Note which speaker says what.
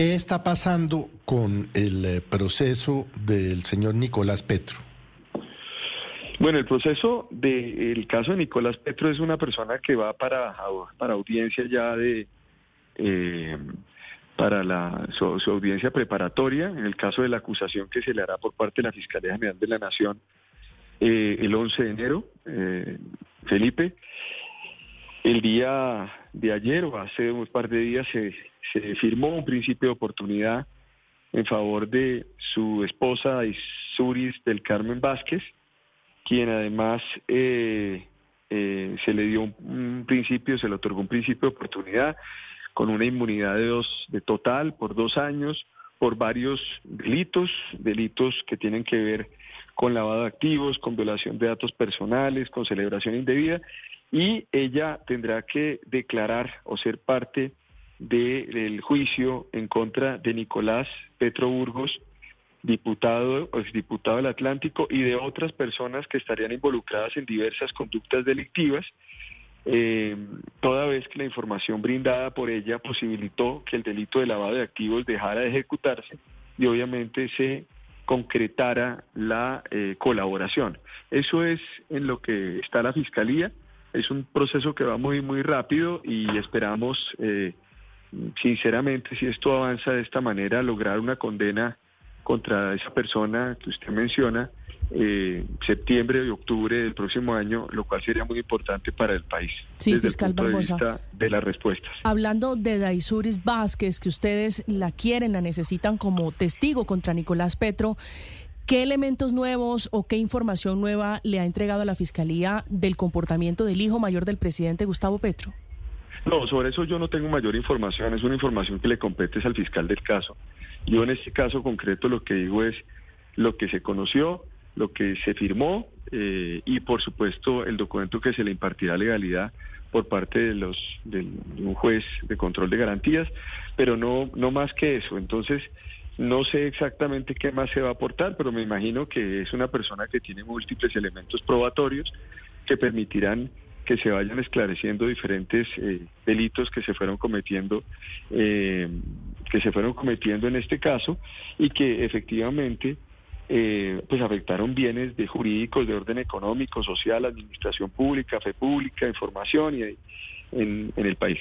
Speaker 1: ¿Qué está pasando con el eh, proceso del señor Nicolás Petro?
Speaker 2: Bueno, el proceso del caso de Nicolás Petro es una persona que va para, para audiencia ya de... Eh, para la, su, audiencia preparatoria, en el caso de la acusación que se le hará por parte de la Fiscalía General de la Nación eh, el 11 de enero, Felipe. El día de ayer o hace un par de días se, firmó un principio de oportunidad en favor de su esposa Isuris del Carmen Vázquez, quien además eh, eh, se le dio un, principio, se le otorgó un principio de oportunidad con una inmunidad de dos de total por dos años por varios delitos, delitos que tienen que ver con lavado de activos, con violación de datos personales, con celebración indebida y ella tendrá que declarar o ser parte del juicio en contra de Nicolás Petro Burgos, diputado o exdiputado del Atlántico, y de otras personas que estarían involucradas en diversas conductas delictivas, eh, toda vez que la información brindada por ella posibilitó que el delito de lavado de activos dejara de ejecutarse y obviamente se concretara la eh, colaboración. Eso es en lo que está la Fiscalía es un proceso que va muy, muy rápido y esperamos, eh, sinceramente, si esto avanza de esta manera, lograr una condena contra esa persona que usted menciona, eh, septiembre y octubre del próximo año, lo cual sería muy importante para el país.
Speaker 3: Sí,
Speaker 2: desde
Speaker 3: fiscal
Speaker 2: el punto de vista de las respuestas.
Speaker 3: Hablando de Daisuris Vázquez, que ustedes la quieren, la necesitan como testigo contra Nicolás Petro, ¿Qué elementos nuevos o qué información nueva le ha entregado a la Fiscalía del comportamiento del hijo mayor del presidente Gustavo Petro?
Speaker 2: No, sobre eso yo no tengo mayor información, es una información que le compete al fiscal del caso. Yo en este caso concreto lo que digo es lo que se conoció, lo que se firmó eh, y por supuesto el documento que se le impartirá legalidad por parte de los de un juez de control de garantías, pero no no más que eso. Entonces no sé exactamente qué más se va a aportar, pero me imagino que es una persona que tiene múltiples elementos probatorios que permitirán que se vayan esclareciendo diferentes eh, delitos que se fueron cometiendo eh, que se fueron cometiendo en este caso y que efectivamente eh, pues afectaron bienes de jurídicos de orden económico, social, administración pública, fe pública, información y en, en el país.